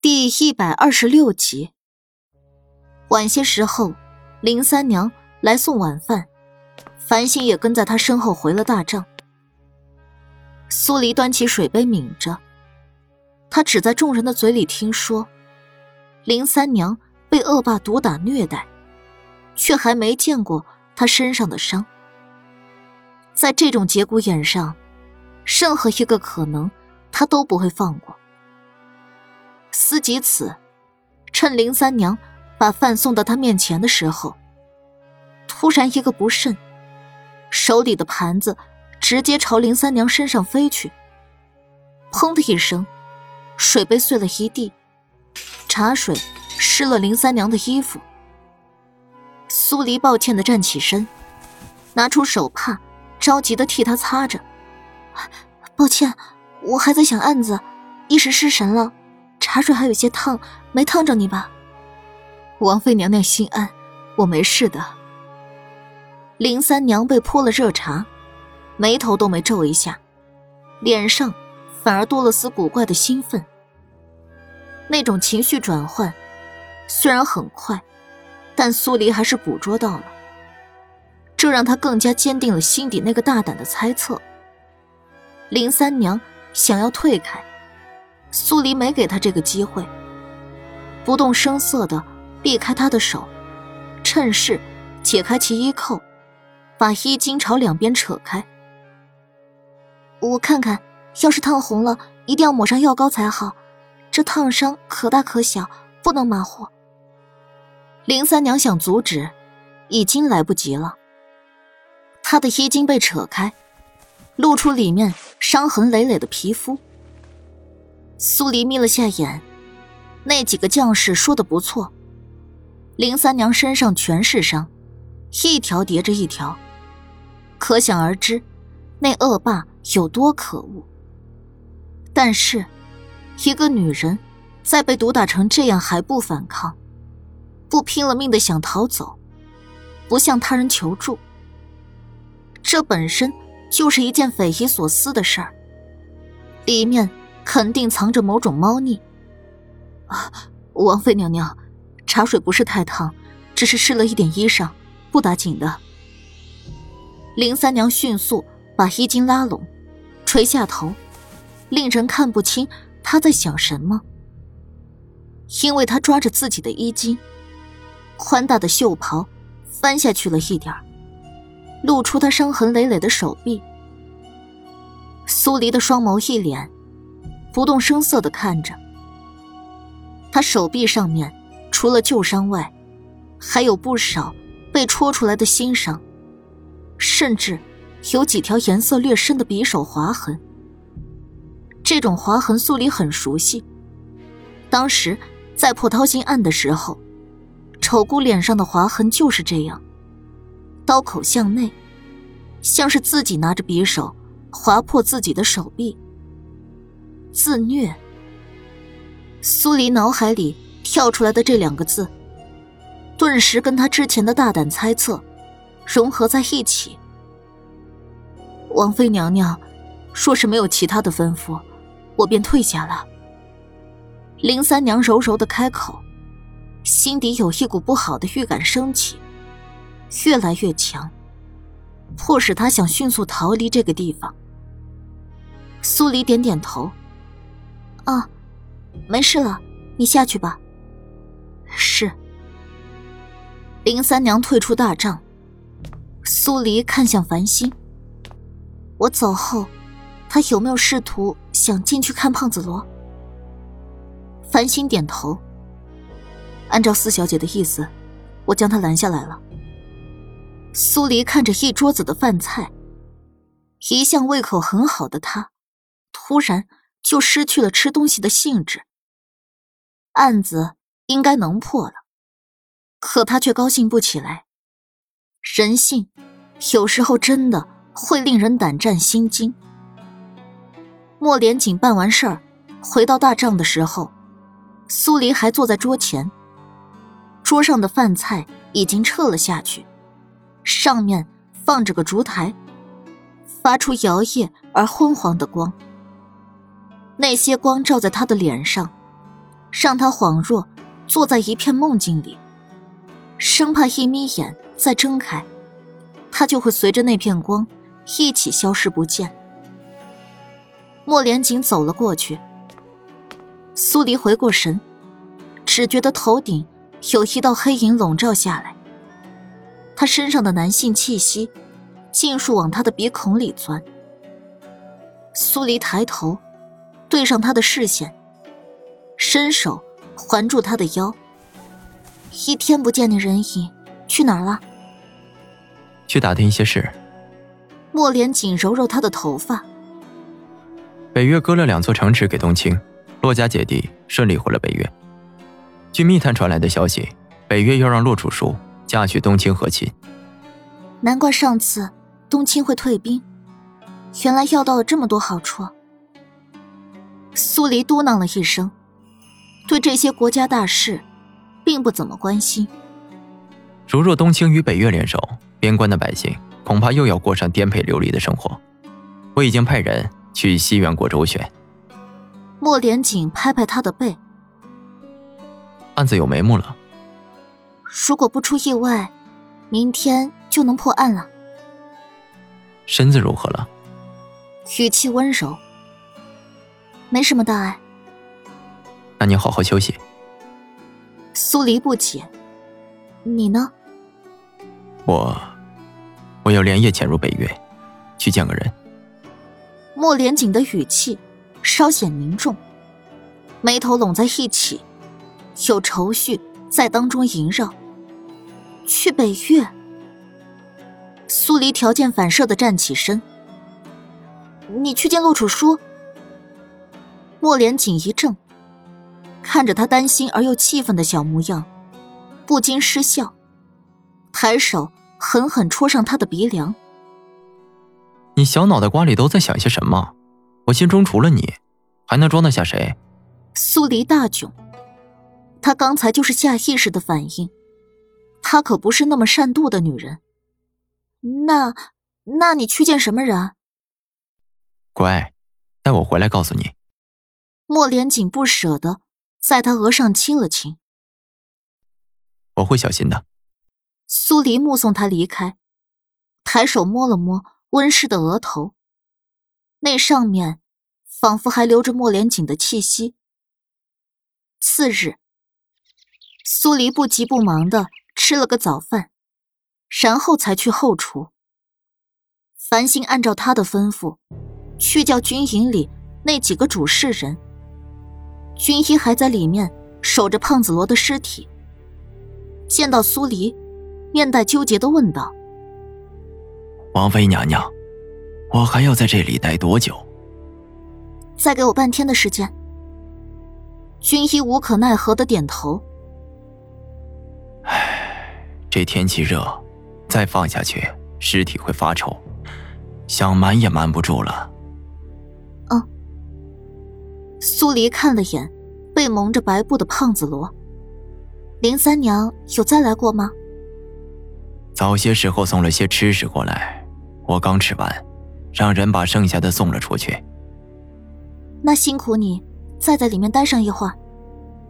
第一百二十六集。晚些时候，林三娘来送晚饭，繁星也跟在她身后回了大帐。苏黎端起水杯抿着，他只在众人的嘴里听说，林三娘被恶霸毒打虐待，却还没见过她身上的伤。在这种节骨眼上，任何一个可能，他都不会放过。思及此，趁林三娘把饭送到他面前的时候，突然一个不慎，手里的盘子直接朝林三娘身上飞去。砰的一声，水杯碎了一地，茶水湿了林三娘的衣服。苏黎抱歉的站起身，拿出手帕。着急的替他擦着，抱歉，我还在想案子，一时失神了。茶水还有些烫，没烫着你吧？王妃娘娘心安，我没事的。林三娘被泼了热茶，眉头都没皱一下，脸上反而多了丝古怪的兴奋。那种情绪转换虽然很快，但苏黎还是捕捉到了。这让他更加坚定了心底那个大胆的猜测。林三娘想要退开，苏黎没给他这个机会，不动声色的避开他的手，趁势解开其衣扣，把衣襟朝两边扯开。我看看，要是烫红了，一定要抹上药膏才好。这烫伤可大可小，不能马虎。林三娘想阻止，已经来不及了。他的衣襟被扯开，露出里面伤痕累累的皮肤。苏黎眯了下眼，那几个将士说的不错，林三娘身上全是伤，一条叠着一条，可想而知，那恶霸有多可恶。但是，一个女人在被毒打成这样还不反抗，不拼了命的想逃走，不向他人求助。这本身就是一件匪夷所思的事儿，里面肯定藏着某种猫腻。王妃娘娘，茶水不是太烫，只是湿了一点衣裳，不打紧的。林三娘迅速把衣襟拉拢，垂下头，令人看不清她在想什么。因为她抓着自己的衣襟，宽大的袖袍翻下去了一点。露出她伤痕累累的手臂。苏黎的双眸一敛，不动声色的看着。他手臂上面除了旧伤外，还有不少被戳出来的新伤，甚至有几条颜色略深的匕首划痕。这种划痕苏黎很熟悉，当时在破掏心案的时候，丑姑脸上的划痕就是这样。刀口向内，像是自己拿着匕首划破自己的手臂。自虐。苏黎脑海里跳出来的这两个字，顿时跟他之前的大胆猜测融合在一起。王妃娘娘，若是没有其他的吩咐，我便退下了。林三娘柔柔的开口，心底有一股不好的预感升起。越来越强，迫使她想迅速逃离这个地方。苏黎点点头：“啊，没事了，你下去吧。”是。林三娘退出大帐，苏黎看向繁星：“我走后，他有没有试图想进去看胖子罗？”繁星点头：“按照四小姐的意思，我将他拦下来了。”苏黎看着一桌子的饭菜，一向胃口很好的他，突然就失去了吃东西的兴致。案子应该能破了，可他却高兴不起来。人性有时候真的会令人胆战心惊。莫连锦办完事儿，回到大帐的时候，苏黎还坐在桌前，桌上的饭菜已经撤了下去。上面放着个烛台，发出摇曳而昏黄的光。那些光照在他的脸上，让他恍若坐在一片梦境里，生怕一眯眼再睁开，他就会随着那片光一起消失不见。莫连锦走了过去，苏黎回过神，只觉得头顶有一道黑影笼罩下来，他身上的男性气息尽数往他的鼻孔里钻。苏黎抬头，对上他的视线，伸手环住他的腰。一天不见你人影，去哪儿了？去打听一些事。莫连锦揉揉他的头发。北岳割了两座城池给冬青，洛家姐弟顺利回了北岳。据密探传来的消息，北岳要让洛楚书嫁娶冬青和亲。难怪上次冬青会退兵，原来要到了这么多好处。苏黎嘟囔了一声，对这些国家大事，并不怎么关心。如若冬青与北越联手，边关的百姓恐怕又要过上颠沛流离的生活。我已经派人。去西园国周旋。莫连锦拍拍他的背。案子有眉目了。如果不出意外，明天就能破案了。身子如何了？语气温柔。没什么大碍。那你好好休息。苏黎不解。你呢？我，我要连夜潜入北岳，去见个人。莫连锦的语气稍显凝重，眉头拢在一起，有愁绪在当中萦绕。去北岳。苏黎条件反射的站起身。你去见陆楚书。莫连锦一怔，看着他担心而又气愤的小模样，不禁失笑，抬手狠狠戳上他的鼻梁。你小脑袋瓜里都在想些什么？我心中除了你，还能装得下谁？苏黎大窘，他刚才就是下意识的反应，她可不是那么善妒的女人。那，那你去见什么人？乖，待我回来告诉你。莫连锦不舍得在他额上亲了亲。我会小心的。苏黎目送他离开，抬手摸了摸。温氏的额头，那上面仿佛还留着莫连锦的气息。次日，苏黎不急不忙的吃了个早饭，然后才去后厨。繁星按照他的吩咐，去叫军营里那几个主事人。军医还在里面守着胖子罗的尸体。见到苏黎，面带纠结的问道。王妃娘娘，我还要在这里待多久？再给我半天的时间。军医无可奈何的点头。唉，这天气热，再放下去，尸体会发臭，想瞒也瞒不住了。嗯。苏黎看了眼被蒙着白布的胖子罗。林三娘有再来过吗？早些时候送了些吃食过来。我刚吃完，让人把剩下的送了出去。那辛苦你，再在里面待上一会儿，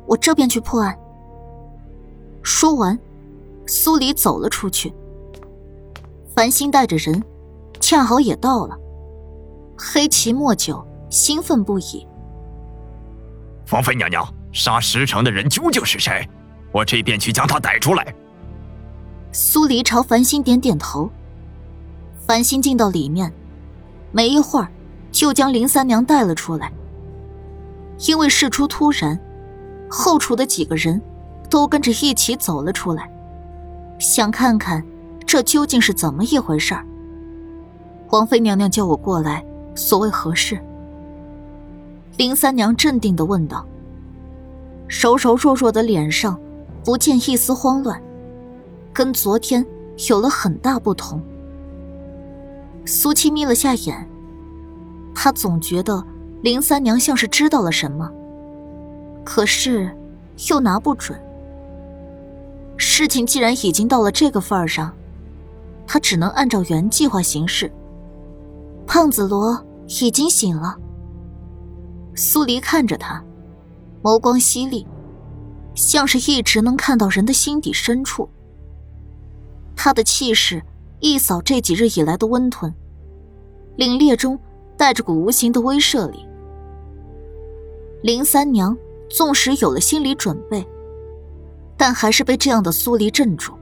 我这边去破案。说完，苏黎走了出去。繁星带着人，恰好也到了。黑旗莫九兴奋不已。王妃娘娘，杀石城的人究竟是谁？我这便去将他逮出来。苏黎朝繁星点点头。繁星进到里面，没一会儿，就将林三娘带了出来。因为事出突然，后厨的几个人都跟着一起走了出来，想看看这究竟是怎么一回事儿。王妃娘娘叫我过来，所谓何事？林三娘镇定的问道。柔柔弱弱的脸上不见一丝慌乱，跟昨天有了很大不同。苏七眯了下眼，他总觉得林三娘像是知道了什么，可是又拿不准。事情既然已经到了这个份儿上，他只能按照原计划行事。胖子罗已经醒了。苏黎看着他，眸光犀利。像是一直能看到人的心底深处。他的气势一扫这几日以来的温吞，凛冽中带着股无形的威慑力。林三娘纵使有了心理准备，但还是被这样的苏黎镇住，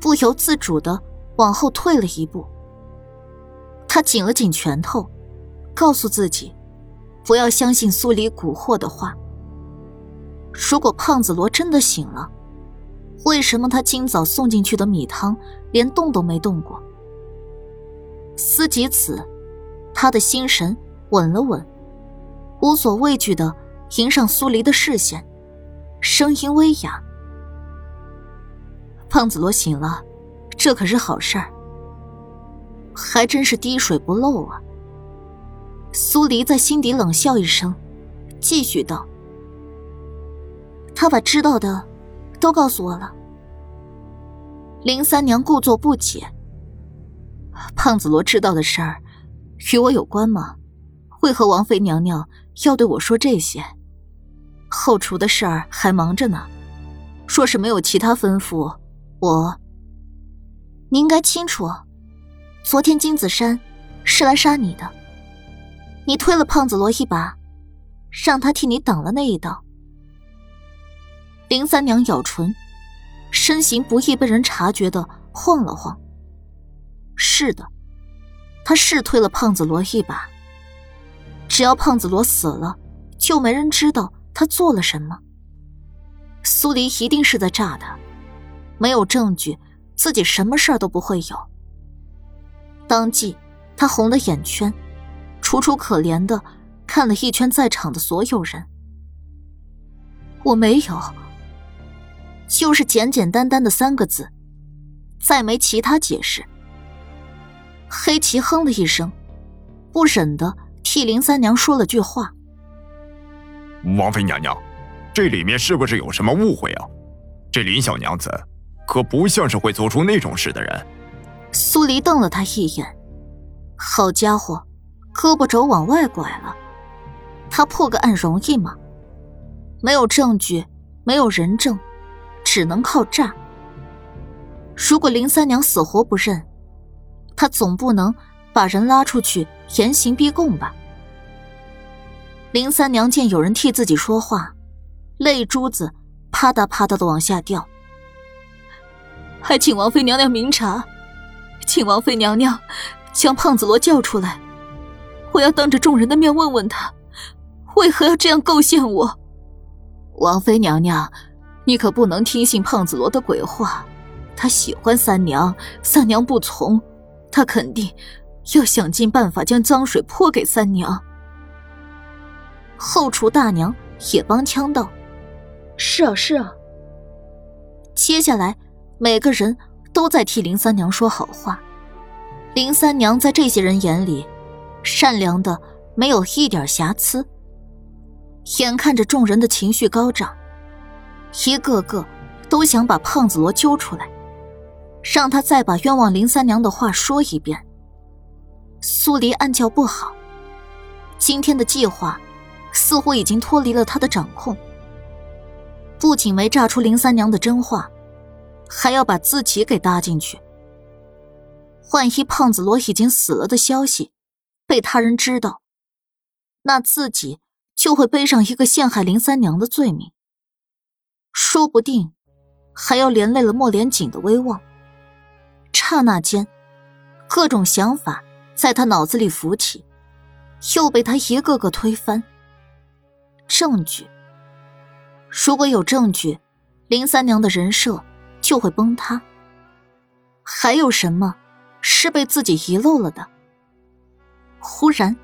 不由自主的往后退了一步。他紧了紧拳头，告诉自己，不要相信苏黎蛊惑的话。如果胖子罗真的醒了，为什么他今早送进去的米汤连动都没动过？思及此，他的心神稳了稳，无所畏惧的迎上苏黎的视线，声音微哑：“胖子罗醒了，这可是好事儿。”还真是滴水不漏啊！苏黎在心底冷笑一声，继续道：“他把知道的都告诉我了。”林三娘故作不解：“胖子罗知道的事儿，与我有关吗？为何王妃娘娘要对我说这些？后厨的事儿还忙着呢，若是没有其他吩咐，我……你应该清楚。”昨天金子山是来杀你的，你推了胖子罗一把，让他替你挡了那一刀。林三娘咬唇，身形不易被人察觉的晃了晃。是的，他是推了胖子罗一把。只要胖子罗死了，就没人知道他做了什么。苏黎一定是在诈他，没有证据，自己什么事儿都不会有。当即，他红了眼圈，楚楚可怜的看了一圈在场的所有人。我没有，就是简简单单的三个字，再没其他解释。黑棋哼了一声，不忍的替林三娘说了句话：“王妃娘娘，这里面是不是有什么误会啊？这林小娘子可不像是会做出那种事的人。”苏黎瞪了他一眼，好家伙，胳膊肘往外拐了。他破个案容易吗？没有证据，没有人证，只能靠诈。如果林三娘死活不认，他总不能把人拉出去严刑逼供吧？林三娘见有人替自己说话，泪珠子啪嗒啪嗒的往下掉，还请王妃娘娘明察。请王妃娘娘将胖子罗叫出来，我要当着众人的面问问他，为何要这样构陷我。王妃娘娘，你可不能听信胖子罗的鬼话，他喜欢三娘，三娘不从，他肯定要想尽办法将脏水泼给三娘。后厨大娘也帮腔道：“是啊，是啊。”接下来，每个人。都在替林三娘说好话。林三娘在这些人眼里，善良的没有一点瑕疵。眼看着众人的情绪高涨，一个个都想把胖子罗揪出来，让他再把冤枉林三娘的话说一遍。苏黎暗叫不好，今天的计划似乎已经脱离了他的掌控。不仅没炸出林三娘的真话。还要把自己给搭进去，万一胖子罗已经死了的消息被他人知道，那自己就会背上一个陷害林三娘的罪名，说不定还要连累了莫连锦的威望。刹那间，各种想法在他脑子里浮起，又被他一个个推翻。证据，如果有证据，林三娘的人设。就会崩塌。还有什么是被自己遗漏了的？忽然，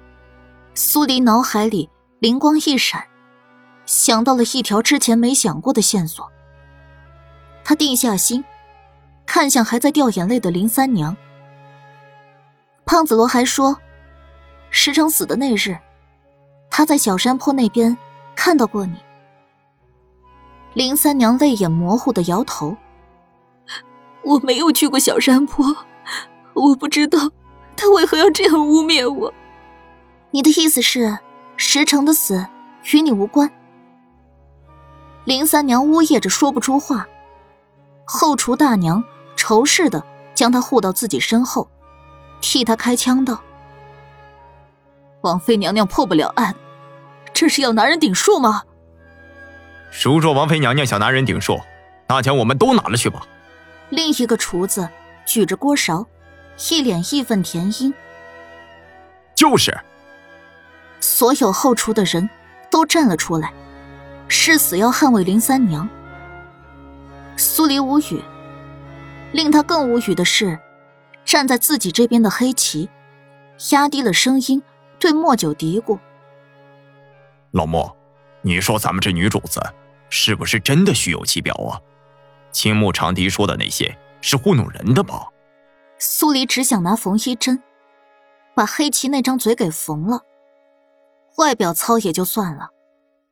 苏黎脑海里灵光一闪，想到了一条之前没想过的线索。他定下心，看向还在掉眼泪的林三娘。胖子罗还说，石城死的那日，他在小山坡那边看到过你。林三娘泪眼模糊的摇头。我没有去过小山坡，我不知道他为何要这样污蔑我。你的意思是，石城的死与你无关？林三娘呜咽着说不出话，后厨大娘仇视的将她护到自己身后，替她开枪道：“王妃娘娘破不了案，这是要拿人顶数吗？”如若王妃娘娘想拿人顶数，那将我们都拿了去吧。另一个厨子举着锅勺，一脸义愤填膺。就是。所有后厨的人都站了出来，誓死要捍卫林三娘。苏黎无语，令他更无语的是，站在自己这边的黑棋，压低了声音对莫九嘀咕：“老莫，你说咱们这女主子。”是不是真的虚有其表啊？青木长笛说的那些是糊弄人的吧？苏黎只想拿缝衣针，把黑棋那张嘴给缝了。外表糙也就算了，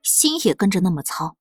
心也跟着那么糙。